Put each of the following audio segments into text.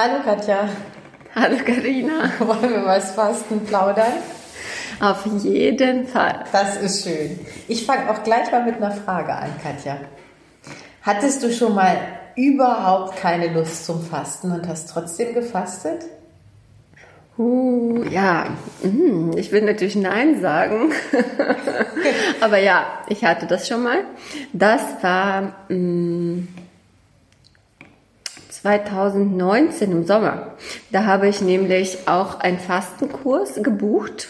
Hallo Katja. Hallo Karina. Wollen wir was Fasten plaudern? Auf jeden Fall. Das ist schön. Ich fange auch gleich mal mit einer Frage an, Katja. Hattest du schon mal überhaupt keine Lust zum Fasten und hast trotzdem gefastet? Uh, ja, hm, ich will natürlich Nein sagen. Aber ja, ich hatte das schon mal. Das war mh, 2019 im Sommer. Da habe ich nämlich auch einen Fastenkurs gebucht,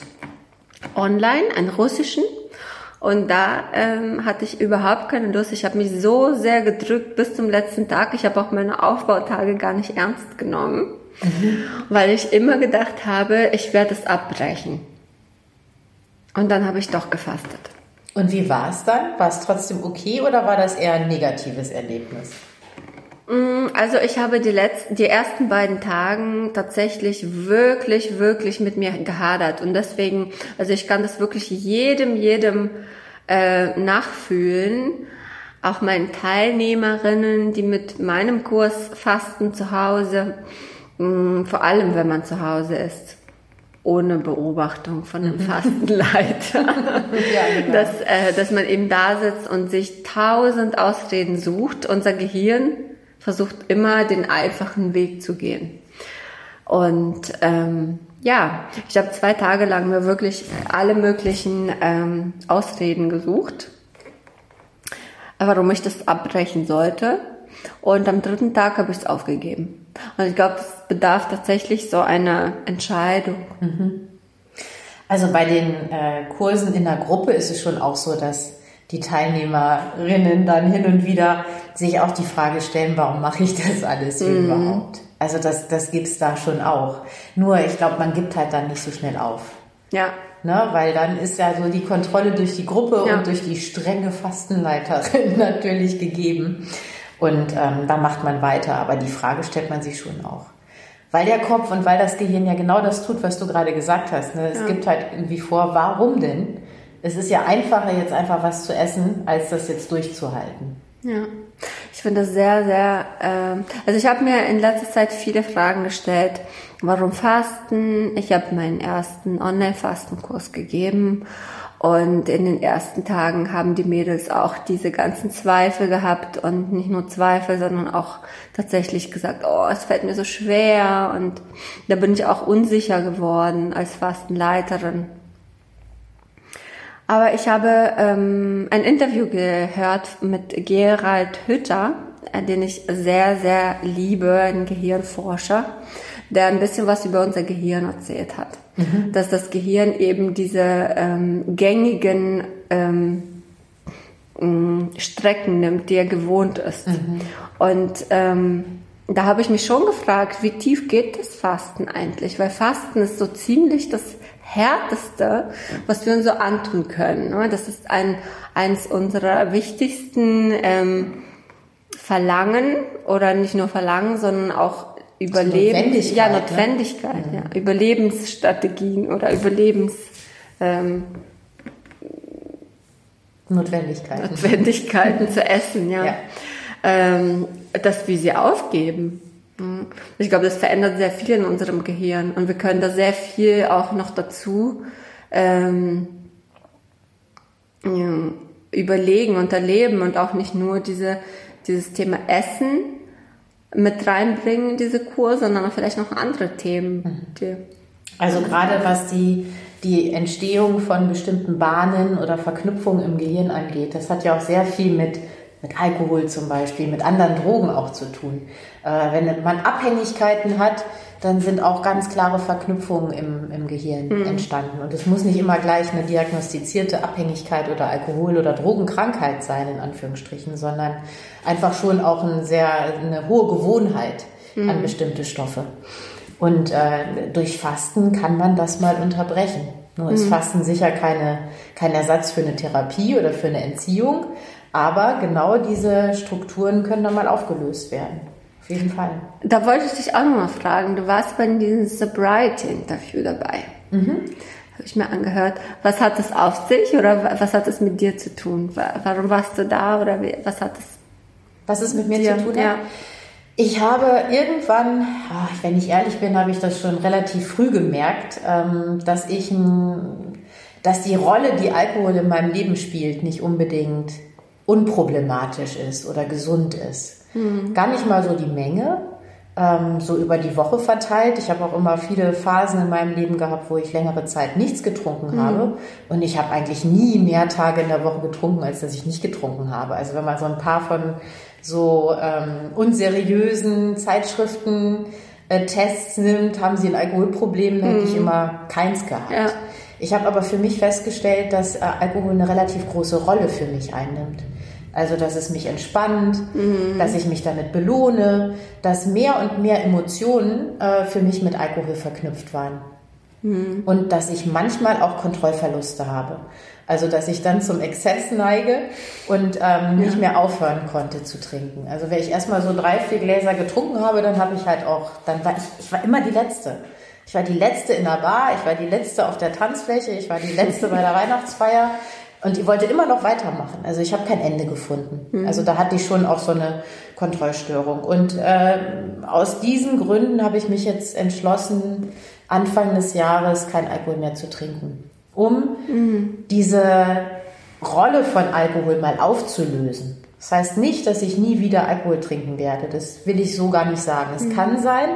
online, einen russischen. Und da ähm, hatte ich überhaupt keine Lust. Ich habe mich so sehr gedrückt bis zum letzten Tag. Ich habe auch meine Aufbautage gar nicht ernst genommen, mhm. weil ich immer gedacht habe, ich werde es abbrechen. Und dann habe ich doch gefastet. Und wie war es dann? War es trotzdem okay oder war das eher ein negatives Erlebnis? Mm, also ich habe die letzten, die ersten beiden Tagen tatsächlich wirklich, wirklich mit mir gehadert und deswegen, also ich kann das wirklich jedem, jedem äh, nachfühlen, auch meinen Teilnehmerinnen, die mit meinem Kurs fasten zu Hause, mh, mm, vor allem wenn man zu Hause ist ohne Beobachtung von einem. Fastenleiter, ja, genau. dass, äh, dass man eben da sitzt und sich tausend Ausreden sucht. Unser Gehirn versucht immer den einfachen Weg zu gehen. Und ähm, ja, ich habe zwei Tage lang mir wirklich alle möglichen ähm, Ausreden gesucht, warum ich das abbrechen sollte. Und am dritten Tag habe ich es aufgegeben. Und ich glaube, es bedarf tatsächlich so einer Entscheidung. Mhm. Also bei den äh, Kursen in der Gruppe ist es schon auch so, dass die Teilnehmerinnen dann hin und wieder sich auch die Frage stellen, warum mache ich das alles mhm. überhaupt? Also das, das gibt's da schon auch. Nur ich glaube, man gibt halt dann nicht so schnell auf. Ja. Ne, weil dann ist ja so die Kontrolle durch die Gruppe ja. und durch die strenge Fastenleiterin natürlich gegeben. Und ähm, da macht man weiter. Aber die Frage stellt man sich schon auch. Weil der Kopf und weil das Gehirn ja genau das tut, was du gerade gesagt hast. Ne? Es ja. gibt halt irgendwie vor, warum denn? Es ist ja einfacher, jetzt einfach was zu essen, als das jetzt durchzuhalten. Ja, ich finde das sehr, sehr. Äh, also ich habe mir in letzter Zeit viele Fragen gestellt. Warum Fasten? Ich habe meinen ersten Online-Fastenkurs gegeben und in den ersten Tagen haben die Mädels auch diese ganzen Zweifel gehabt und nicht nur Zweifel, sondern auch tatsächlich gesagt, oh, es fällt mir so schwer und da bin ich auch unsicher geworden als Fastenleiterin. Aber ich habe ähm, ein Interview gehört mit Gerald Hütter, äh, den ich sehr, sehr liebe, ein Gehirnforscher, der ein bisschen was über unser Gehirn erzählt hat. Mhm. Dass das Gehirn eben diese ähm, gängigen ähm, Strecken nimmt, die er gewohnt ist. Mhm. Und ähm, da habe ich mich schon gefragt, wie tief geht das Fasten eigentlich? Weil Fasten ist so ziemlich das Härteste, was wir uns so antun können. Ne? Das ist ein, eins unserer wichtigsten ähm, Verlangen oder nicht nur Verlangen, sondern auch Überleben, Notwendigkeit, ja, Notwendigkeit, ne? ja, Überlebensstrategien oder Überlebens ähm, Notwendigkeiten. Notwendigkeiten zu essen, ja. ja. Ähm, dass wir sie aufgeben. Ich glaube, das verändert sehr viel in unserem Gehirn und wir können da sehr viel auch noch dazu ähm, überlegen und erleben und auch nicht nur diese, dieses Thema Essen mit reinbringen in diese Kur, sondern vielleicht noch andere Themen. Mhm. also gerade was die, die Entstehung von bestimmten Bahnen oder Verknüpfungen im Gehirn angeht, das hat ja auch sehr viel mit mit Alkohol zum Beispiel, mit anderen Drogen auch zu tun. Äh, wenn man Abhängigkeiten hat, dann sind auch ganz klare Verknüpfungen im, im Gehirn mhm. entstanden. Und es muss nicht immer gleich eine diagnostizierte Abhängigkeit oder Alkohol- oder Drogenkrankheit sein, in Anführungsstrichen, sondern einfach schon auch ein sehr, eine hohe Gewohnheit mhm. an bestimmte Stoffe. Und äh, durch Fasten kann man das mal unterbrechen. Nur ist mhm. Fasten sicher keine, kein Ersatz für eine Therapie oder für eine Entziehung, aber genau diese Strukturen können dann mal aufgelöst werden. Auf jeden Fall. Da wollte ich dich auch noch mal fragen. Du warst bei diesem Sobriety-Interview dabei. Mhm. Habe ich mir angehört. Was hat das auf sich oder was hat es mit dir zu tun? Warum warst du da oder was hat es? Was es mit mir dir? zu tun hat? Ja. Ich habe irgendwann, wenn ich ehrlich bin, habe ich das schon relativ früh gemerkt, ähm, dass ich, dass die Rolle, die Alkohol in meinem Leben spielt, nicht unbedingt unproblematisch ist oder gesund ist. Mhm. Gar nicht mal so die Menge, ähm, so über die Woche verteilt. Ich habe auch immer viele Phasen in meinem Leben gehabt, wo ich längere Zeit nichts getrunken mhm. habe. Und ich habe eigentlich nie mehr Tage in der Woche getrunken, als dass ich nicht getrunken habe. Also wenn man so ein paar von so ähm, unseriösen Zeitschriften äh, Tests nimmt, haben sie ein Alkoholproblem, mhm. hätte ich immer keins gehabt. Ja. Ich habe aber für mich festgestellt, dass äh, Alkohol eine relativ große Rolle für mich einnimmt. Also, dass es mich entspannt, mhm. dass ich mich damit belohne, dass mehr und mehr Emotionen äh, für mich mit Alkohol verknüpft waren. Mhm. Und dass ich manchmal auch Kontrollverluste habe. Also, dass ich dann zum Exzess neige und ähm, nicht mehr aufhören konnte zu trinken. Also, wenn ich erstmal so drei, vier Gläser getrunken habe, dann habe ich halt auch, dann war ich, ich war immer die Letzte. Ich war die Letzte in der Bar, ich war die Letzte auf der Tanzfläche, ich war die Letzte bei der Weihnachtsfeier. Und ich wollte immer noch weitermachen. Also ich habe kein Ende gefunden. Mhm. Also da hatte ich schon auch so eine Kontrollstörung. Und äh, aus diesen Gründen habe ich mich jetzt entschlossen, Anfang des Jahres kein Alkohol mehr zu trinken, um mhm. diese Rolle von Alkohol mal aufzulösen. Das heißt nicht, dass ich nie wieder Alkohol trinken werde. Das will ich so gar nicht sagen. Es mhm. kann sein,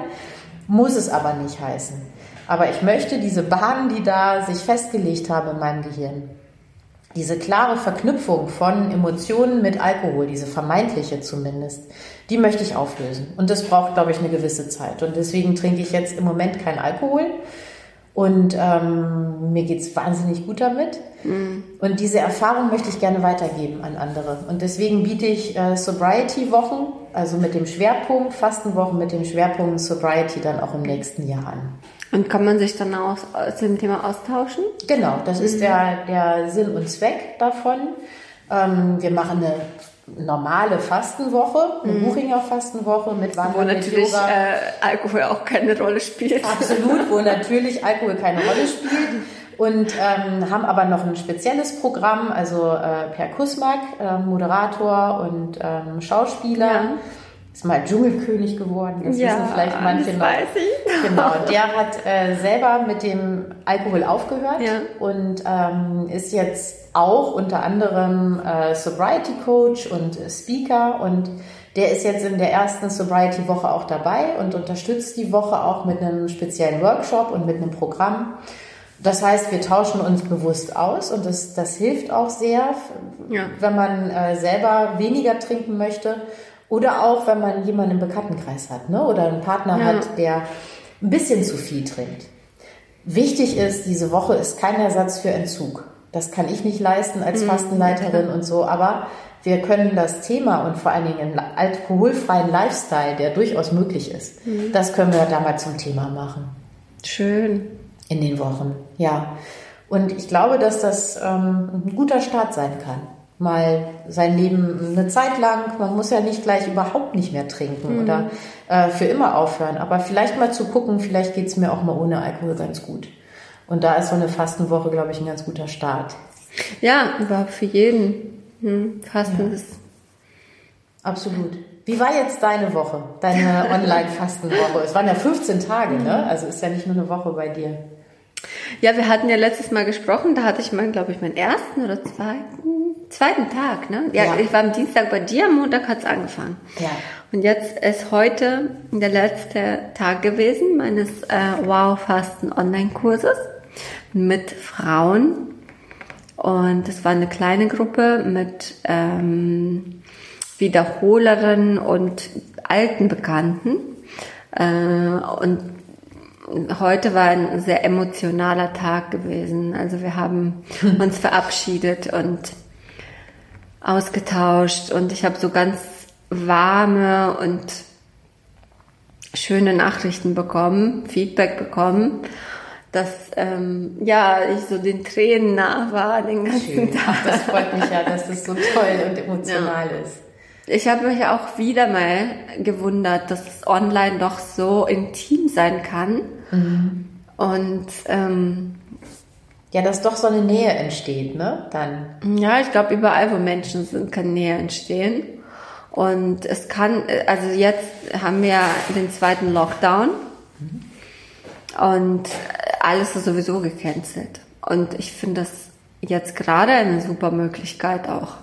muss es aber nicht heißen. Aber ich möchte diese Bahnen, die da sich festgelegt haben in meinem Gehirn, diese klare Verknüpfung von Emotionen mit Alkohol, diese vermeintliche zumindest, die möchte ich auflösen. Und das braucht, glaube ich, eine gewisse Zeit. Und deswegen trinke ich jetzt im Moment keinen Alkohol. Und ähm, mir geht's wahnsinnig gut damit. Mhm. Und diese Erfahrung möchte ich gerne weitergeben an andere. Und deswegen biete ich äh, Sobriety-Wochen, also mit dem Schwerpunkt Fastenwochen, mit dem Schwerpunkt Sobriety dann auch im nächsten Jahr an. Und kann man sich dann auch zu dem Thema austauschen? Genau, das ist der, der Sinn und Zweck davon. Ähm, wir machen eine normale Fastenwoche, eine mhm. Buchinger Fastenwoche mit Wandern, Wo natürlich äh, Alkohol auch keine Rolle spielt. Absolut, wo natürlich Alkohol keine Rolle spielt. Und ähm, haben aber noch ein spezielles Programm, also äh, Per Kusmak, äh, Moderator und ähm, Schauspieler. Ja ist mal Dschungelkönig geworden. Das ja, wissen vielleicht manche noch. Weiß ich. Genau, der hat äh, selber mit dem Alkohol aufgehört ja. und ähm, ist jetzt auch unter anderem äh, Sobriety Coach und Speaker und der ist jetzt in der ersten Sobriety Woche auch dabei und unterstützt die Woche auch mit einem speziellen Workshop und mit einem Programm. Das heißt, wir tauschen uns bewusst aus und das, das hilft auch sehr, ja. wenn man äh, selber weniger trinken möchte oder auch, wenn man jemanden im Bekanntenkreis hat ne? oder einen Partner ja. hat, der ein bisschen zu viel trinkt. Wichtig ist, diese Woche ist kein Ersatz für Entzug. Das kann ich nicht leisten als mhm. Fastenleiterin und so, aber wir können das Thema und vor allen Dingen einen alkoholfreien Lifestyle, der durchaus möglich ist, mhm. das können wir da mal zum Thema machen. Schön. In den Wochen, ja. Und ich glaube, dass das ähm, ein guter Start sein kann mal sein Leben eine Zeit lang, man muss ja nicht gleich überhaupt nicht mehr trinken mhm. oder äh, für immer aufhören, aber vielleicht mal zu gucken, vielleicht geht es mir auch mal ohne Alkohol ganz gut. Und da ist so eine Fastenwoche, glaube ich, ein ganz guter Start. Ja, überhaupt für jeden. Hm, Fasten ja. ist. Absolut. Wie war jetzt deine Woche, deine Online-Fastenwoche? Es waren ja 15 Tage, ne? Also ist ja nicht nur eine Woche bei dir. Ja, wir hatten ja letztes Mal gesprochen, da hatte ich mal, glaube ich, meinen ersten oder zweiten, zweiten Tag, ne? Ja, ja. ich war am Dienstag bei dir, am Montag hat's angefangen. Ja. Und jetzt ist heute der letzte Tag gewesen meines äh, Wow-Fasten Online-Kurses mit Frauen. Und es war eine kleine Gruppe mit ähm, Wiederholerinnen und alten Bekannten. Äh, und heute war ein sehr emotionaler Tag gewesen. Also wir haben uns verabschiedet und ausgetauscht und ich habe so ganz warme und schöne Nachrichten bekommen, Feedback bekommen, dass ähm, ja ich so den Tränen nah war den ganzen Schön. Tag. Das freut mich ja, dass das so toll und emotional ja. ist. Ich habe mich auch wieder mal gewundert, dass es online doch so intim sein kann. Mhm. Und ähm, ja, dass doch so eine Nähe entsteht, ne? Dann. Ja, ich glaube, überall, wo Menschen sind, kann Nähe entstehen. Und es kann, also jetzt haben wir den zweiten Lockdown und alles ist sowieso gecancelt. Und ich finde das jetzt gerade eine super Möglichkeit auch,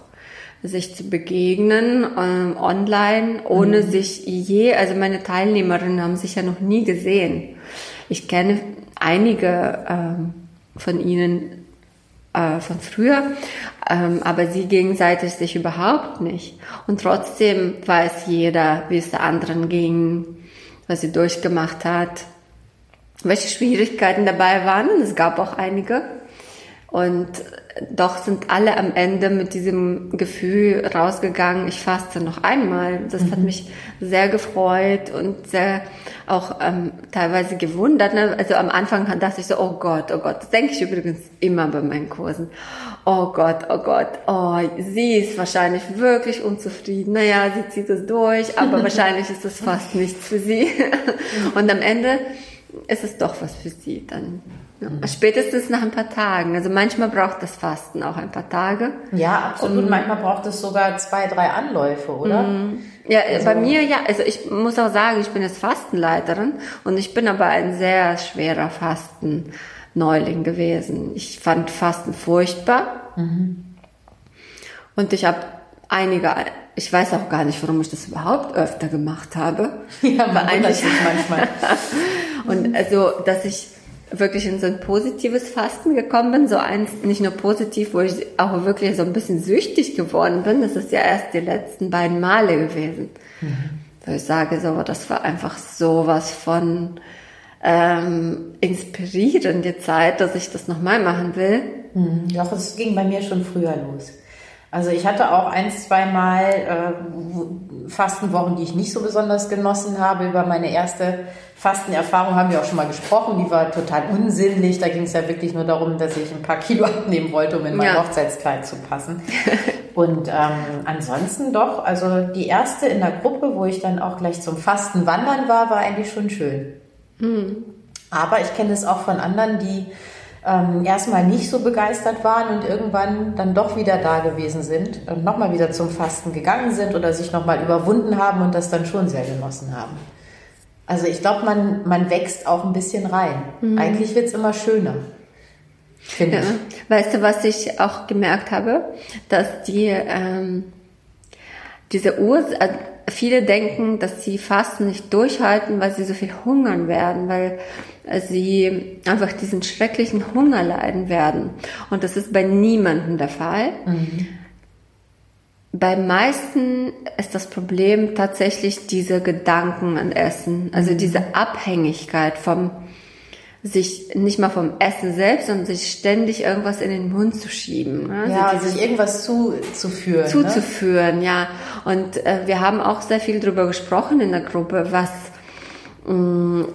sich zu begegnen ähm, online, ohne mhm. sich je, also meine Teilnehmerinnen haben sich ja noch nie gesehen. Ich kenne einige ähm, von ihnen äh, von früher, ähm, aber sie gegenseitig sich überhaupt nicht. Und trotzdem weiß jeder, wie es der anderen ging, was sie durchgemacht hat, welche Schwierigkeiten dabei waren. Es gab auch einige. Und doch sind alle am Ende mit diesem Gefühl rausgegangen, ich faste noch einmal. Das mhm. hat mich sehr gefreut und sehr auch ähm, teilweise gewundert. Ne? Also am Anfang dachte ich so, oh Gott, oh Gott, das denke ich übrigens immer bei meinen Kursen. Oh Gott, oh Gott, oh, sie ist wahrscheinlich wirklich unzufrieden. Naja, sie zieht es durch, aber wahrscheinlich ist das fast nichts für sie. und am Ende ist es doch was für sie dann. Ja. Spätestens nach ein paar Tagen. Also manchmal braucht das Fasten auch ein paar Tage. Ja, absolut. Um, manchmal braucht es sogar zwei, drei Anläufe, oder? Mhm. Ja, also, bei mir ja. Also ich muss auch sagen, ich bin jetzt Fastenleiterin und ich bin aber ein sehr schwerer Fastenneuling gewesen. Ich fand Fasten furchtbar. Mhm. Und ich habe einige, ich weiß auch gar nicht, warum ich das überhaupt öfter gemacht habe. Ja, man eigentlich manchmal. und also, dass ich wirklich in so ein positives Fasten gekommen bin, so eins, nicht nur positiv, wo ich auch wirklich so ein bisschen süchtig geworden bin, das ist ja erst die letzten beiden Male gewesen. Mhm. Wo ich sage, so, das war einfach sowas von ähm, inspirierende Zeit, dass ich das nochmal machen will. Mhm. Doch, es ging bei mir schon früher los. Also ich hatte auch ein, zwei Mal äh, Fastenwochen, die ich nicht so besonders genossen habe. Über meine erste Fastenerfahrung haben wir auch schon mal gesprochen. Die war total unsinnlich. Da ging es ja wirklich nur darum, dass ich ein paar Kilo abnehmen wollte, um in mein ja. Hochzeitskleid zu passen. Und ähm, ansonsten doch, also die erste in der Gruppe, wo ich dann auch gleich zum Fasten wandern war, war eigentlich schon schön. Mhm. Aber ich kenne es auch von anderen, die ähm, erstmal nicht so begeistert waren und irgendwann dann doch wieder da gewesen sind und nochmal wieder zum Fasten gegangen sind oder sich nochmal überwunden haben und das dann schon sehr genossen haben. Also ich glaube, man, man wächst auch ein bisschen rein. Mhm. Eigentlich wird's immer schöner. Ja. Weißt du, was ich auch gemerkt habe? Dass die ähm, diese Ur äh, viele denken, dass sie Fasten nicht durchhalten, weil sie so viel hungern werden, weil sie einfach diesen schrecklichen Hunger leiden werden. Und das ist bei niemandem der Fall. Mhm. Bei meisten ist das Problem tatsächlich diese Gedanken an Essen, also mhm. diese Abhängigkeit vom sich nicht mal vom Essen selbst, sondern sich ständig irgendwas in den Mund zu schieben. Ne? Also ja, sich irgendwas zuzuführen. Ne? Zuzuführen, ne? ja. Und äh, wir haben auch sehr viel darüber gesprochen in der Gruppe, was mh, mm,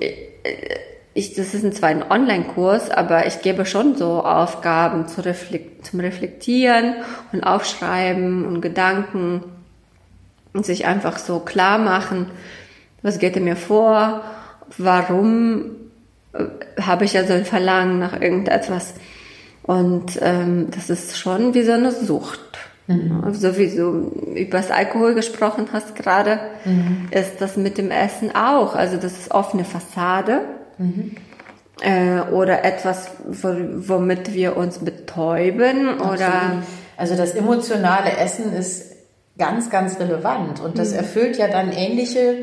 ich, das ist zwar ein Online-Kurs, aber ich gebe schon so Aufgaben zu reflekt, zum Reflektieren und Aufschreiben und Gedanken und sich einfach so klar machen, was geht mir vor, warum äh, habe ich ja so ein Verlangen nach irgendetwas. Und ähm, das ist schon wie so eine Sucht. Mhm. So wie du über das Alkohol gesprochen hast gerade, mhm. ist das mit dem Essen auch. Also das ist offene Fassade Mhm. Äh, oder etwas, womit wir uns betäuben Absolut. oder also das emotionale Essen ist ganz, ganz relevant und das mhm. erfüllt ja dann ähnliche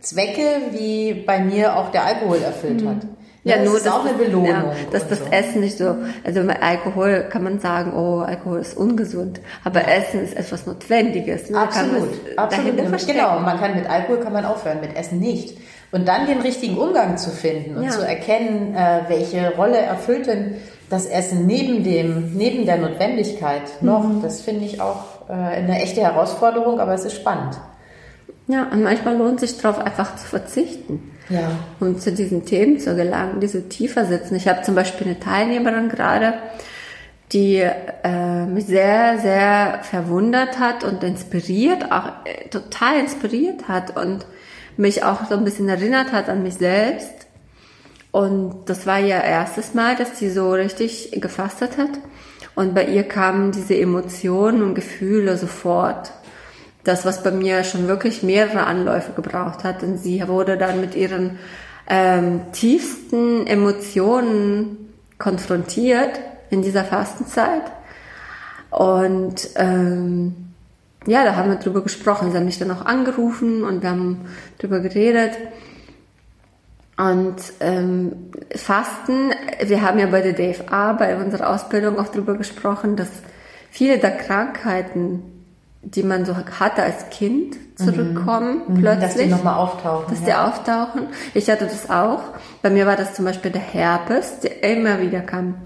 Zwecke, wie bei mir auch der Alkohol erfüllt mhm. hat. Ja, ja nur das ist auch eine Belohnung. Ja, dass das so. Essen nicht so, also mit Alkohol kann man sagen, oh, Alkohol ist ungesund, aber. Essen ist etwas Notwendiges. Ne? Absolut, absolut. Genau, man kann mit Alkohol kann man aufhören, mit Essen nicht. Und dann den richtigen Umgang zu finden und ja. zu erkennen, äh, welche Rolle erfüllt denn das Essen neben dem, neben der Notwendigkeit noch, mhm. das finde ich auch äh, eine echte Herausforderung, aber es ist spannend. Ja, und manchmal lohnt sich darauf einfach zu verzichten. Ja. Um zu diesen Themen zu gelangen, die so tiefer sitzen. Ich habe zum Beispiel eine Teilnehmerin gerade, die äh, mich sehr, sehr verwundert hat und inspiriert, auch äh, total inspiriert hat und mich auch so ein bisschen erinnert hat an mich selbst. Und das war ihr erstes Mal, dass sie so richtig gefastet hat. Und bei ihr kamen diese Emotionen und Gefühle sofort. Das, was bei mir schon wirklich mehrere Anläufe gebraucht hat. Und sie wurde dann mit ihren ähm, tiefsten Emotionen konfrontiert in dieser Fastenzeit. Und ähm, ja, da haben wir drüber gesprochen. Sie haben mich dann auch angerufen und wir haben drüber geredet. Und ähm, Fasten, wir haben ja bei der DFA, bei unserer Ausbildung auch drüber gesprochen, dass viele der Krankheiten, die man so hatte als Kind, zurückkommen mhm. plötzlich. Dass die nochmal auftauchen. Dass ja. die auftauchen. Ich hatte das auch. Bei mir war das zum Beispiel der Herpes, der immer wieder kam.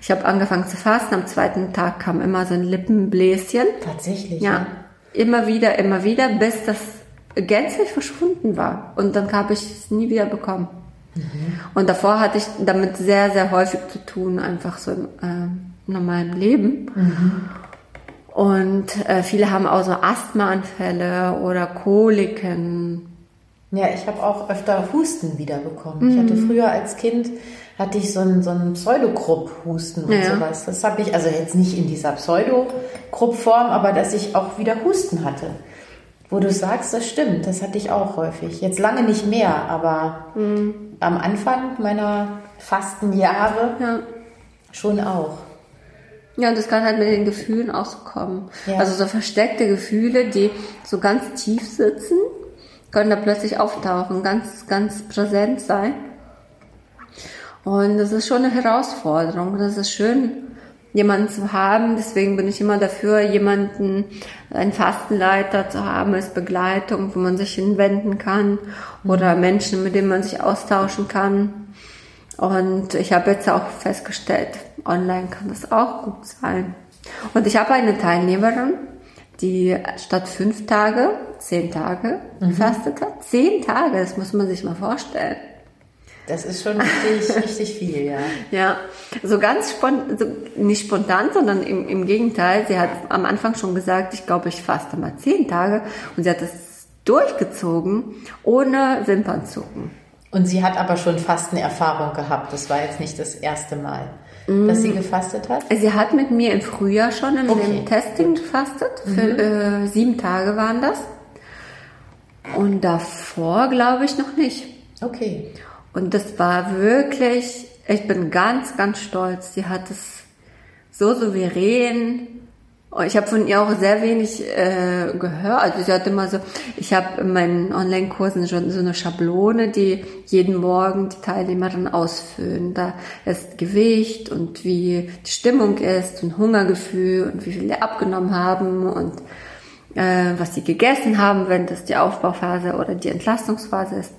Ich habe angefangen zu fasten, am zweiten Tag kam immer so ein Lippenbläschen. Tatsächlich? Ja. ja. Immer wieder, immer wieder, bis das gänzlich verschwunden war. Und dann habe ich es nie wieder bekommen. Mhm. Und davor hatte ich damit sehr, sehr häufig zu tun, einfach so im äh, normalen Leben. Mhm. Und äh, viele haben auch so Asthmaanfälle oder Koliken. Ja, ich habe auch öfter Husten wiederbekommen. Mhm. Ich hatte früher als Kind hatte ich so einen, so einen Pseudogrupp-Husten und ja. sowas. Das habe ich, also jetzt nicht in dieser Pseudogrupp-Form, aber dass ich auch wieder Husten hatte. Wo du sagst, das stimmt, das hatte ich auch häufig. Jetzt lange nicht mehr, aber mhm. am Anfang meiner Fastenjahre ja. schon auch. Ja, und das kann halt mit den Gefühlen auch so kommen. Ja. Also so versteckte Gefühle, die so ganz tief sitzen, können da plötzlich auftauchen, ganz, ganz präsent sein. Und das ist schon eine Herausforderung. Das ist schön, jemanden zu haben. Deswegen bin ich immer dafür, jemanden, einen Fastenleiter zu haben als Begleitung, wo man sich hinwenden kann oder mhm. Menschen, mit denen man sich austauschen kann. Und ich habe jetzt auch festgestellt, online kann das auch gut sein. Und ich habe eine Teilnehmerin, die statt fünf Tage, zehn Tage mhm. gefastet hat. Zehn Tage, das muss man sich mal vorstellen. Das ist schon richtig, richtig viel, ja. Ja, so ganz spontan, so nicht spontan, sondern im, im Gegenteil. Sie hat am Anfang schon gesagt, ich glaube, ich faste mal zehn Tage und sie hat es durchgezogen, ohne Wimpernzucken. Und sie hat aber schon Fastenerfahrung gehabt. Das war jetzt nicht das erste Mal, mm. dass sie gefastet hat? Sie hat mit mir im Frühjahr schon im, okay. Testing gefastet. Für mhm. äh, sieben Tage waren das. Und davor glaube ich noch nicht. Okay. Und das war wirklich, ich bin ganz, ganz stolz. Sie hat es so souverän. Ich habe von ihr auch sehr wenig äh, gehört. Also sie hat immer so, ich habe in meinen Online-Kursen schon so eine Schablone, die jeden Morgen die Teilnehmerin ausfüllen. Da ist Gewicht und wie die Stimmung ist und Hungergefühl und wie viel sie abgenommen haben und äh, was sie gegessen haben, wenn das die Aufbauphase oder die Entlastungsphase ist.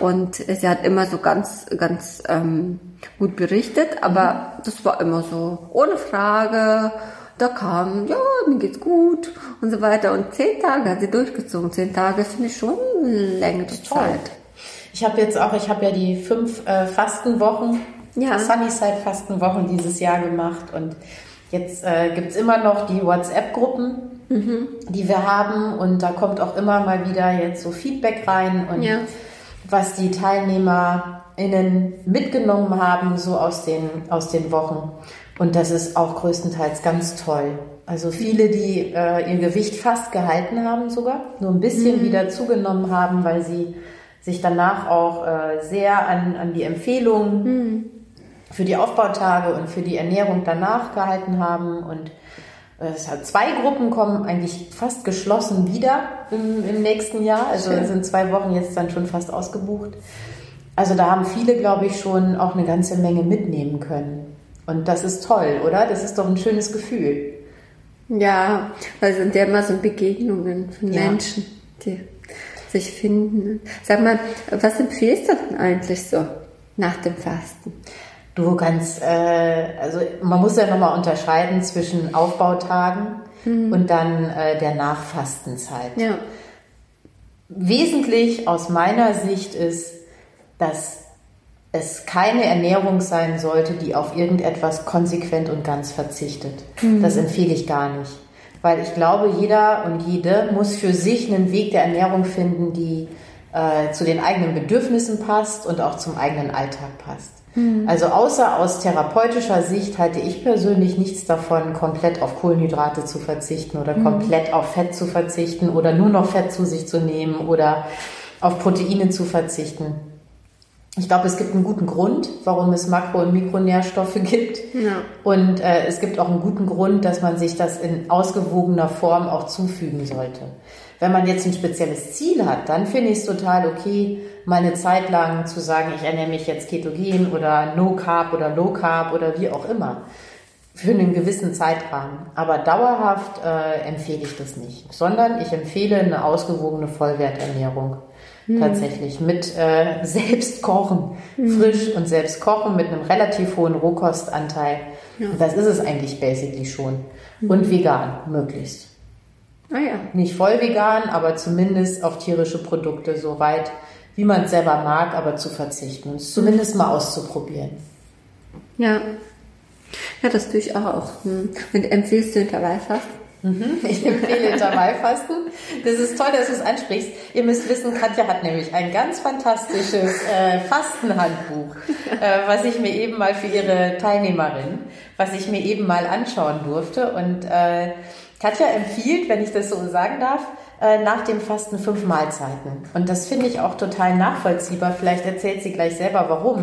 Und sie hat immer so ganz, ganz ähm, gut berichtet, aber mhm. das war immer so, ohne Frage. Da kam, ja, mir geht's gut und so weiter. Und zehn Tage hat sie durchgezogen. Zehn Tage finde ich schon längere Zeit. Ich habe jetzt auch, ich habe ja die fünf äh, Fastenwochen, ja. Sunnyside-Fastenwochen dieses Jahr gemacht und Jetzt äh, gibt immer noch die WhatsApp-Gruppen, mhm. die wir haben und da kommt auch immer mal wieder jetzt so Feedback rein und ja was die TeilnehmerInnen mitgenommen haben, so aus den, aus den Wochen. Und das ist auch größtenteils ganz toll. Also viele, die äh, ihr Gewicht fast gehalten haben sogar, nur ein bisschen mhm. wieder zugenommen haben, weil sie sich danach auch äh, sehr an, an die Empfehlungen mhm. für die Aufbautage und für die Ernährung danach gehalten haben und es hat zwei Gruppen kommen eigentlich fast geschlossen wieder im, im nächsten Jahr. Also Schön. sind zwei Wochen jetzt dann schon fast ausgebucht. Also da haben viele, glaube ich, schon auch eine ganze Menge mitnehmen können. Und das ist toll, oder? Das ist doch ein schönes Gefühl. Ja, weil es sind ja immer so Begegnungen von ja. Menschen, die sich finden. Sag mal, was empfiehlst du denn eigentlich so nach dem Fasten? Du kannst, äh, also man muss ja nochmal unterscheiden zwischen Aufbautagen mhm. und dann äh, der Nachfastenzeit. Ja. Wesentlich aus meiner Sicht ist, dass es keine Ernährung sein sollte, die auf irgendetwas konsequent und ganz verzichtet. Mhm. Das empfehle ich gar nicht. Weil ich glaube, jeder und jede muss für sich einen Weg der Ernährung finden, die äh, zu den eigenen Bedürfnissen passt und auch zum eigenen Alltag passt. Mhm. Also außer aus therapeutischer Sicht halte ich persönlich nichts davon, komplett auf Kohlenhydrate zu verzichten oder mhm. komplett auf Fett zu verzichten oder nur noch Fett zu sich zu nehmen oder auf Proteine zu verzichten. Ich glaube, es gibt einen guten Grund, warum es Makro- und Mikronährstoffe gibt. Ja. Und äh, es gibt auch einen guten Grund, dass man sich das in ausgewogener Form auch zufügen sollte. Wenn man jetzt ein spezielles Ziel hat, dann finde ich es total okay, mal eine Zeit lang zu sagen, ich ernähre mich jetzt ketogen oder No Carb oder Low Carb oder wie auch immer. Für einen gewissen Zeitrahmen. Aber dauerhaft äh, empfehle ich das nicht, sondern ich empfehle eine ausgewogene Vollwerternährung. Mhm. Tatsächlich mit äh, selbst kochen, mhm. frisch und selbst kochen mit einem relativ hohen Rohkostanteil. Ja. Das ist es eigentlich basically schon. Mhm. Und vegan, möglichst. Ah ja. Nicht voll vegan, aber zumindest auf tierische Produkte so weit, wie man es selber mag, aber zu verzichten und es zumindest mal auszuprobieren. Ja. Ja, das tue ich auch. Hm. Und empfiehlst du Intervallfasten? Mhm. Ich empfehle Intervallfasten. Das ist toll, dass du es ansprichst. Ihr müsst wissen, Katja hat nämlich ein ganz fantastisches äh, Fastenhandbuch, äh, was ich mir eben mal für ihre Teilnehmerin, was ich mir eben mal anschauen durfte. Und äh, Katja empfiehlt, wenn ich das so sagen darf, äh, nach dem Fasten fünf Mahlzeiten. Und das finde ich auch total nachvollziehbar. Vielleicht erzählt sie gleich selber, warum.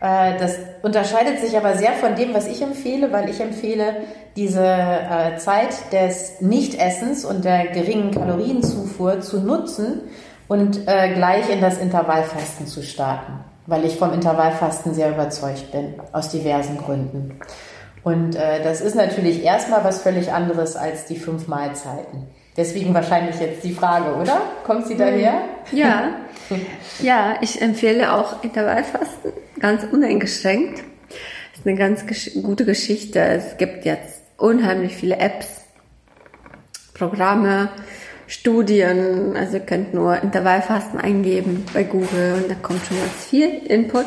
Äh, das unterscheidet sich aber sehr von dem, was ich empfehle, weil ich empfehle, diese äh, Zeit des Nichtessens und der geringen Kalorienzufuhr zu nutzen und gleich in das Intervallfasten zu starten, weil ich vom Intervallfasten sehr überzeugt bin, aus diversen Gründen. Und äh, das ist natürlich erstmal was völlig anderes als die fünf Mahlzeiten. Deswegen wahrscheinlich jetzt die Frage, oder? Kommt sie daher? Ja. Ja, ich empfehle auch Intervallfasten, ganz uneingeschränkt. Das ist eine ganz gesch gute Geschichte. Es gibt jetzt unheimlich viele Apps, Programme, Studien. Also ihr könnt nur Intervallfasten eingeben bei Google und da kommt schon ganz viel Input.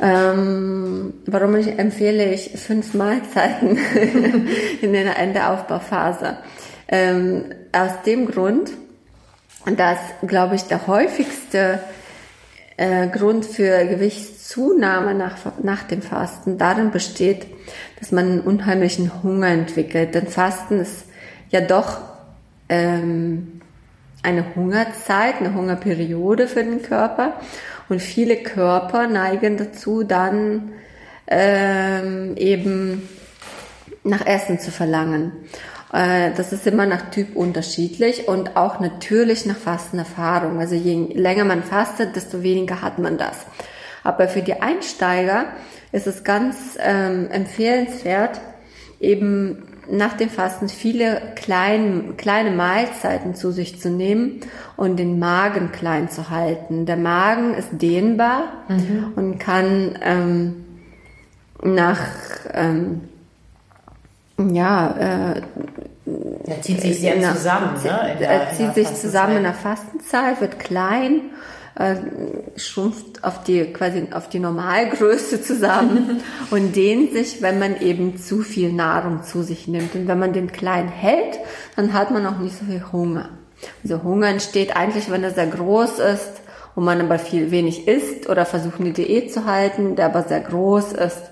Ähm, warum ich empfehle ich fünf Mahlzeiten in der Aufbauphase? Ähm, aus dem Grund, dass, glaube ich, der häufigste äh, Grund für Gewichtszunahme nach, nach dem Fasten darin besteht, dass man einen unheimlichen Hunger entwickelt. Denn Fasten ist ja doch ähm, eine Hungerzeit, eine Hungerperiode für den Körper. Und viele Körper neigen dazu, dann ähm, eben nach Essen zu verlangen. Äh, das ist immer nach Typ unterschiedlich und auch natürlich nach Fastenerfahrung. Also je länger man fastet, desto weniger hat man das. Aber für die Einsteiger ist es ganz ähm, empfehlenswert, eben nach dem Fasten viele klein, kleine Mahlzeiten zu sich zu nehmen und den Magen klein zu halten. Der Magen ist dehnbar mhm. und kann ähm, nach ähm, ja, äh, er zieht sich sehr zusammen. Ne? Er zieht sich zusammen in der Fastenzeit, wird klein äh, schrumpft auf die quasi auf die Normalgröße zusammen und dehnt sich, wenn man eben zu viel Nahrung zu sich nimmt. Und wenn man den klein hält, dann hat man auch nicht so viel Hunger. Also Hunger entsteht eigentlich, wenn er sehr groß ist und man aber viel wenig isst oder versucht eine Diät zu halten, der aber sehr groß ist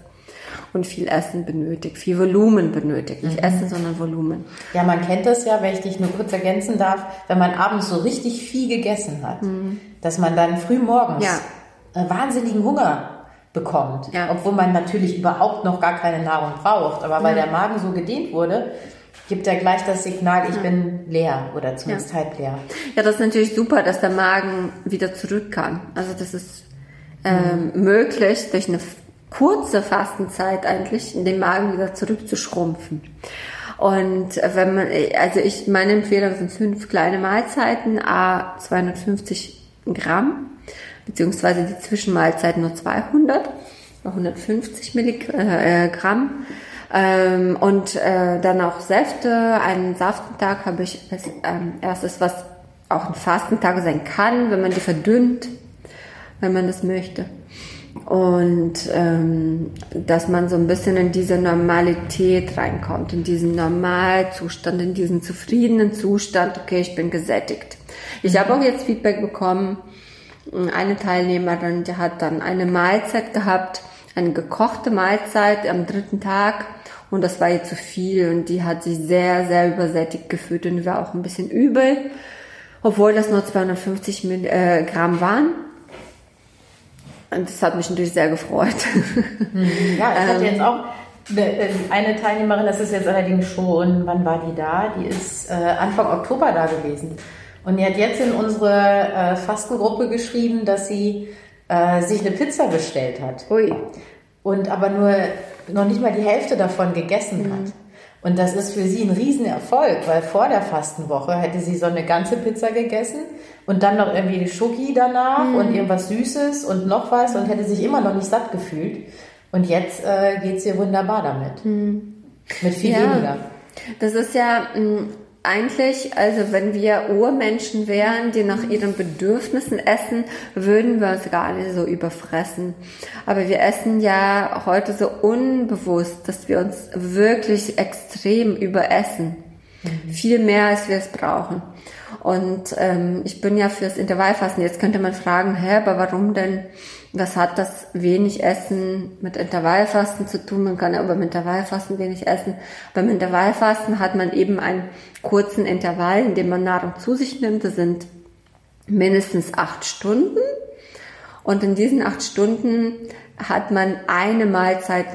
und viel Essen benötigt, viel Volumen benötigt. Nicht mhm. Essen, sondern Volumen. Ja, man kennt das ja, wenn ich dich nur kurz ergänzen darf, wenn man abends so richtig viel gegessen hat, mhm. dass man dann früh morgens ja. wahnsinnigen Hunger bekommt. Ja. Obwohl man natürlich überhaupt noch gar keine Nahrung braucht. Aber weil der Magen so gedehnt wurde, gibt er gleich das Signal, ich ja. bin leer oder zumindest ja. halb leer. Ja, das ist natürlich super, dass der Magen wieder zurück kann. Also das ist ähm, mhm. möglich durch eine kurze Fastenzeit eigentlich, den Magen wieder zurückzuschrumpfen. Und wenn man, also ich, meine Empfehlung sind fünf kleine Mahlzeiten, a 250 Gramm, beziehungsweise die Zwischenmahlzeit nur 200, 150 Milligramm. Ähm, und äh, dann auch Säfte. Einen Saftentag habe ich als ähm, erstes, was auch ein Fastentag sein kann, wenn man die verdünnt, wenn man das möchte und ähm, dass man so ein bisschen in diese Normalität reinkommt, in diesen Normalzustand, in diesen zufriedenen Zustand, okay, ich bin gesättigt. Ich habe auch jetzt Feedback bekommen. Eine Teilnehmerin, die hat dann eine Mahlzeit gehabt, eine gekochte Mahlzeit am dritten Tag und das war ihr zu viel und die hat sich sehr, sehr übersättigt gefühlt und war auch ein bisschen übel, obwohl das nur 250 äh, Gramm waren. Und das hat mich natürlich sehr gefreut. Mhm. Ja, ich hatte jetzt auch eine Teilnehmerin, das ist jetzt allerdings schon, wann war die da? Die ist äh, Anfang Oktober da gewesen. Und die hat jetzt in unsere äh, Fastengruppe geschrieben, dass sie äh, sich eine Pizza bestellt hat. Ui. Und aber nur noch nicht mal die Hälfte davon gegessen mhm. hat. Und das ist für sie ein Riesenerfolg, weil vor der Fastenwoche hätte sie so eine ganze Pizza gegessen und dann noch irgendwie die Schoki danach mhm. und irgendwas Süßes und noch was und hätte sich immer noch nicht satt gefühlt. Und jetzt äh, geht es ihr wunderbar damit. Mhm. Mit viel ja. weniger. Das ist ja mm, eigentlich, also wenn wir Urmenschen wären, die nach ihren Bedürfnissen essen, würden wir uns gar nicht so überfressen. Aber wir essen ja heute so unbewusst, dass wir uns wirklich extrem überessen. Mhm. Viel mehr, als wir es brauchen. Und ähm, ich bin ja fürs Intervallfasten. Jetzt könnte man fragen, hä, aber warum denn? Was hat das wenig Essen mit Intervallfasten zu tun? Man kann ja mit Intervallfasten wenig essen. Beim Intervallfasten hat man eben einen kurzen Intervall, in dem man Nahrung zu sich nimmt. Das sind mindestens acht Stunden. Und in diesen acht Stunden hat man eine Mahlzeit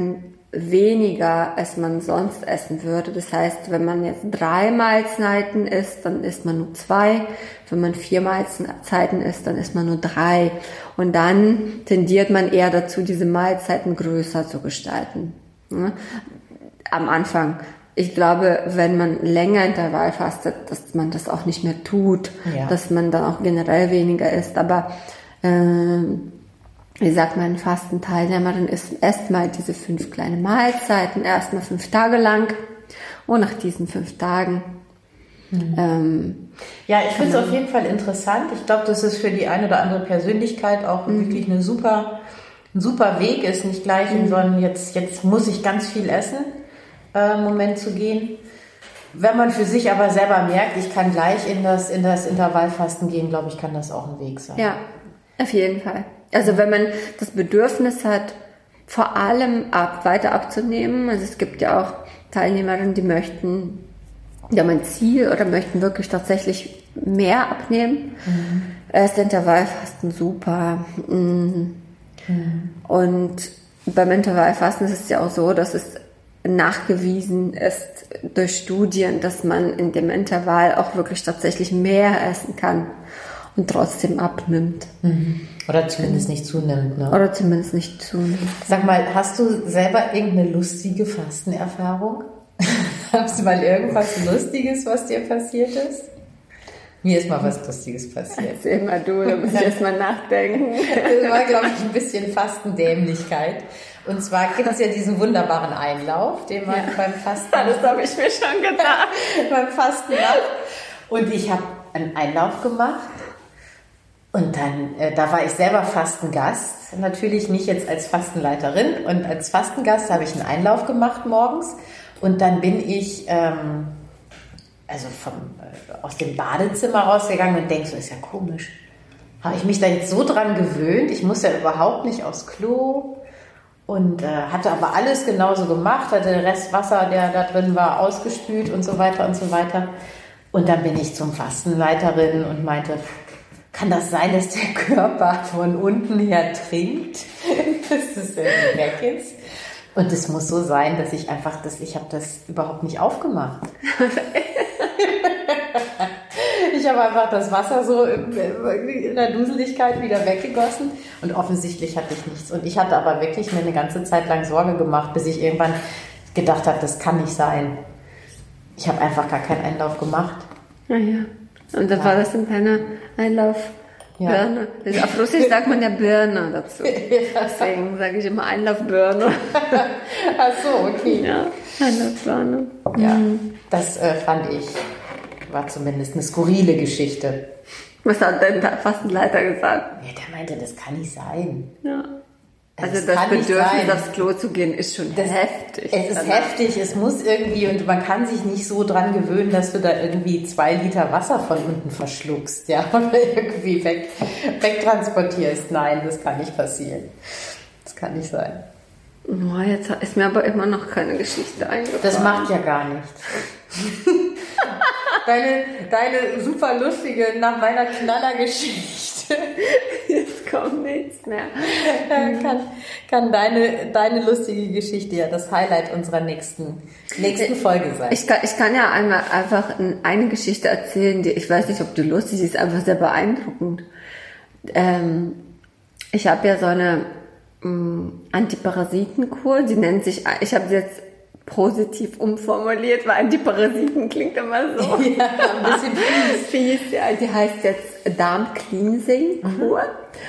weniger, als man sonst essen würde. Das heißt, wenn man jetzt drei Mahlzeiten isst, dann isst man nur zwei. Wenn man vier Mahlzeiten isst, dann isst man nur drei. Und dann tendiert man eher dazu, diese Mahlzeiten größer zu gestalten. Am Anfang. Ich glaube, wenn man länger Intervall fastet, dass man das auch nicht mehr tut, ja. dass man dann auch generell weniger isst. Aber äh, wie sagt meine Fastenteilnehmerin, ist erstmal diese fünf kleine Mahlzeiten, erstmal fünf Tage lang. Und nach diesen fünf Tagen. Mhm. Ähm, ja, ich finde es auf jeden Fall interessant. Ich glaube, dass es für die eine oder andere Persönlichkeit auch mhm. wirklich eine super, ein super Weg ist, nicht gleich in mhm. so einen jetzt, jetzt muss ich ganz viel essen, äh, Moment zu gehen. Wenn man für sich aber selber merkt, ich kann gleich in das, in das Intervallfasten gehen, glaube ich, kann das auch ein Weg sein. Ja, auf jeden Fall. Also wenn man das Bedürfnis hat, vor allem ab, weiter abzunehmen, also es gibt ja auch Teilnehmerinnen, die möchten, die haben ein Ziel oder möchten wirklich tatsächlich mehr abnehmen. Mhm. Ist Intervallfasten super. Mhm. Mhm. Und beim Intervallfasten ist es ja auch so, dass es nachgewiesen ist durch Studien, dass man in dem Intervall auch wirklich tatsächlich mehr essen kann und trotzdem abnimmt. Mhm. Oder zumindest nicht zunimmt. Ne? Oder zumindest nicht zunimmt. Sag mal, hast du selber irgendeine lustige Fastenerfahrung? hast du mal irgendwas Lustiges, was dir passiert ist? Mir ist mal was Lustiges passiert. Erzähl mal du, da muss ich erst mal nachdenken. Das war, glaube ich, ein bisschen Fastendämlichkeit. Und zwar gibt es ja diesen wunderbaren Einlauf, den man ja. beim Fasten... Das habe ich mir schon gedacht. beim Fasten macht. Und ich habe einen Einlauf gemacht und dann, äh, da war ich selber Fastengast, natürlich nicht jetzt als Fastenleiterin. Und als Fastengast habe ich einen Einlauf gemacht morgens. Und dann bin ich ähm, also vom, äh, aus dem Badezimmer rausgegangen und denke, so ist ja komisch. Habe ich mich da jetzt so dran gewöhnt? Ich muss ja überhaupt nicht aufs Klo. Und äh, hatte aber alles genauso gemacht, hatte den Rest Wasser, der da drin war, ausgespült und so weiter und so weiter. Und dann bin ich zum Fastenleiterin und meinte, kann das sein, dass der Körper von unten her trinkt, dass es irgendwie weg ist? Und es muss so sein, dass ich einfach, dass ich habe das überhaupt nicht aufgemacht. ich habe einfach das Wasser so in der Duseligkeit wieder weggegossen und offensichtlich hatte ich nichts. Und ich hatte aber wirklich mir eine ganze Zeit lang Sorge gemacht, bis ich irgendwann gedacht habe, das kann nicht sein. Ich habe einfach gar keinen Einlauf gemacht. Ah ja. Und dann ja. war das in keiner Einlauf. Ja. Birne. Auf Russisch sagt man ja Birne dazu. Ja. Deswegen sage ich immer Einlaufbirne. Ach so, okay. Ja, Einlaufbirne. Ja, mhm. das äh, fand ich, war zumindest eine skurrile Geschichte. Was hat denn der Fastenleiter gesagt? Ja, der meinte, das kann nicht sein. Ja. Also das, das Bedürfnis, aufs Klo zu gehen, ist schon das, heftig. Es ist danach. heftig, es muss irgendwie, und man kann sich nicht so dran gewöhnen, dass du da irgendwie zwei Liter Wasser von unten verschluckst, ja, oder irgendwie weg, wegtransportierst. Nein, das kann nicht passieren. Das kann nicht sein. Oh, jetzt ist mir aber immer noch keine Geschichte eingefallen. Das macht ja gar nichts. deine, deine super lustige, nach meiner Knallergeschichte. Jetzt kommt nichts mehr. kann, kann deine, deine lustige Geschichte ja das Highlight unserer nächsten, nächsten Folge sein. Ich kann, ich kann ja einmal einfach eine Geschichte erzählen, die, ich weiß nicht, ob die lustig ist, einfach sehr beeindruckend. Ähm, ich habe ja so eine Antiparasitenkur, die nennt sich, ich habe jetzt positiv umformuliert, weil Antiparasiten klingt immer so. Ja, ein bisschen fies. fies ja, die heißt jetzt Darm-Cleansing-Kur. Mhm.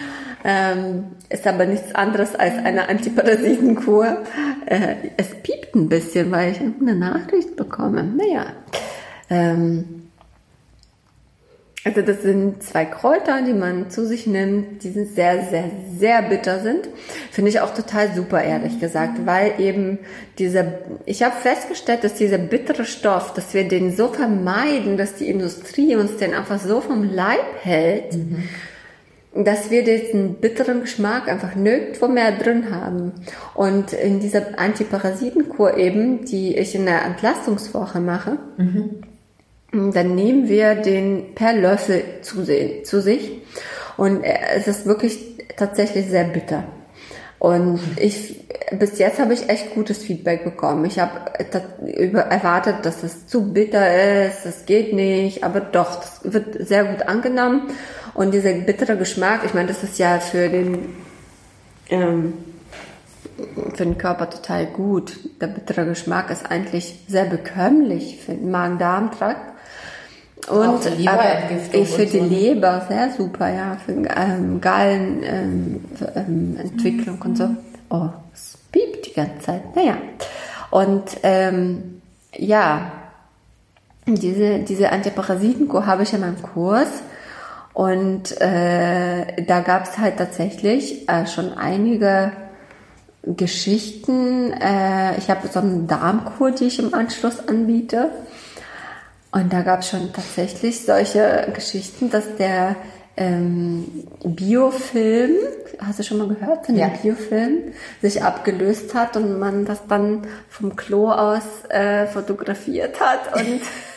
Ähm, ist aber nichts anderes als eine Antiparasitenkur. Äh, es piept ein bisschen, weil ich eine Nachricht bekomme. Naja. Ähm, also das sind zwei Kräuter, die man zu sich nimmt, die sind sehr, sehr, sehr bitter sind. Finde ich auch total super, ehrlich gesagt, weil eben dieser, ich habe festgestellt, dass dieser bittere Stoff, dass wir den so vermeiden, dass die Industrie uns den einfach so vom Leib hält, mhm. dass wir diesen bitteren Geschmack einfach nirgendwo mehr drin haben. Und in dieser Antiparasitenkur eben, die ich in der Entlastungswoche mache, mhm dann nehmen wir den per Löffel zu, zu sich und es ist wirklich tatsächlich sehr bitter. Und ich, bis jetzt habe ich echt gutes Feedback bekommen. Ich habe erwartet, dass es zu bitter ist, das geht nicht, aber doch, das wird sehr gut angenommen. Und dieser bittere Geschmack, ich meine, das ist ja für den, ähm, für den Körper total gut. Der bittere Geschmack ist eigentlich sehr bekömmlich für den Magen-Darm-Trakt. Und ich für die so. Leber sehr super, ja, für ähm, Gallenentwicklung ähm, ähm, und so. Oh, es piept die ganze Zeit. Naja. Und ähm, ja, diese, diese Antiparasitenkur habe ich in meinem Kurs. Und äh, da gab es halt tatsächlich äh, schon einige Geschichten. Äh, ich habe so eine Darmkur, die ich im Anschluss anbiete. Und da gab es schon tatsächlich solche Geschichten, dass der ähm, Biofilm, hast du schon mal gehört von dem ja. Biofilm, sich abgelöst hat und man das dann vom Klo aus äh, fotografiert hat und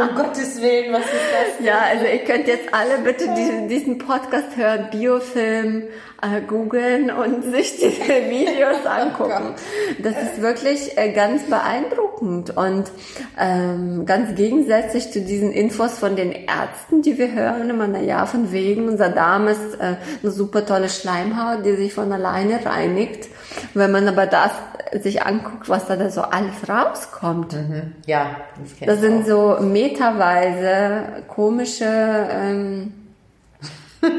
um Gottes Willen, was ist das? Ja, also ihr könnt jetzt alle bitte diesen, diesen Podcast hören, Biofilm, äh, googeln und sich diese Videos oh angucken. Das ist wirklich äh, ganz beeindruckend und ähm, ganz gegensätzlich zu diesen Infos von den Ärzten, die wir hören, immer, na ja, von wegen, unser Darm ist äh, eine super tolle Schleimhaut, die sich von alleine reinigt. Wenn man aber das sich anguckt, was da, da so alles rauskommt. Mhm. Ja, das, das sind auch. so meterweise komische ähm,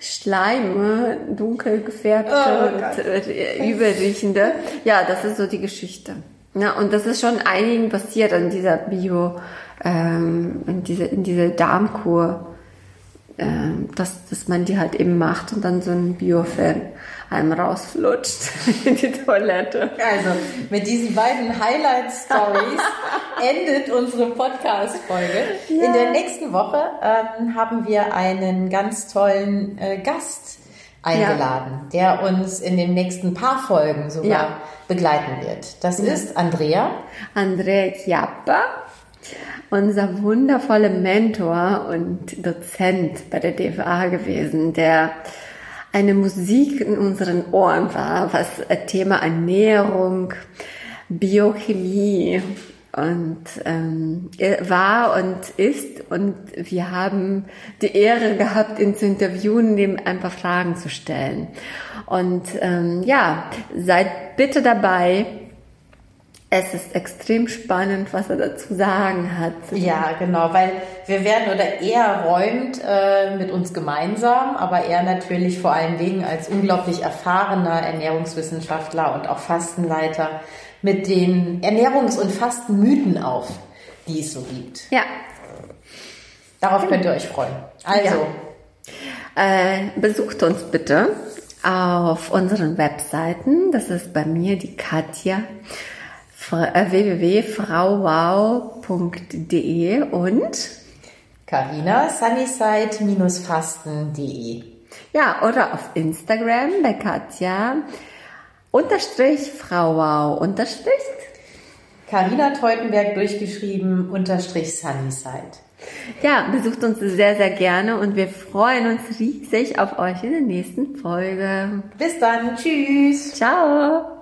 Schleime, dunkel gefärbte oh, und äh, überriechende. Ja, das ist so die Geschichte. Ja, und das ist schon einigen passiert an dieser Bio, ähm, in diese, in diese Darmkur, ähm, dass, dass man die halt eben macht und dann so ein Biofan einem rausflutscht in die Toilette. Also mit diesen beiden Highlight-Stories endet unsere Podcast-Folge. Ja. In der nächsten Woche ähm, haben wir einen ganz tollen äh, Gast eingeladen, ja. der uns in den nächsten paar Folgen sogar ja. begleiten wird. Das ist Andrea. Andrea Chiappa unser wundervoller Mentor und Dozent bei der DFA gewesen, der eine Musik in unseren Ohren war, was Thema Ernährung, Biochemie und ähm, war und ist und wir haben die Ehre gehabt, ihn zu interviewen, ihm ein paar Fragen zu stellen. Und ähm, ja, seid bitte dabei es ist extrem spannend, was er dazu sagen hat. Ja, genau, weil wir werden oder er räumt äh, mit uns gemeinsam, aber er natürlich vor allen Dingen als unglaublich erfahrener Ernährungswissenschaftler und auch Fastenleiter mit den Ernährungs- und Fastenmythen auf, die es so gibt. Ja. Darauf könnt ihr euch freuen. Also. Ja. Äh, besucht uns bitte auf unseren Webseiten. Das ist bei mir die Katja www.frauwow.de und Carina sunnyside-fasten.de. Ja, oder auf Instagram bei Katja unterstrich Frau Wow unterstrich Carina Teutenberg durchgeschrieben unterstrich Sunnyside. Ja, besucht uns sehr, sehr gerne und wir freuen uns riesig auf euch in der nächsten Folge. Bis dann. Tschüss. Ciao.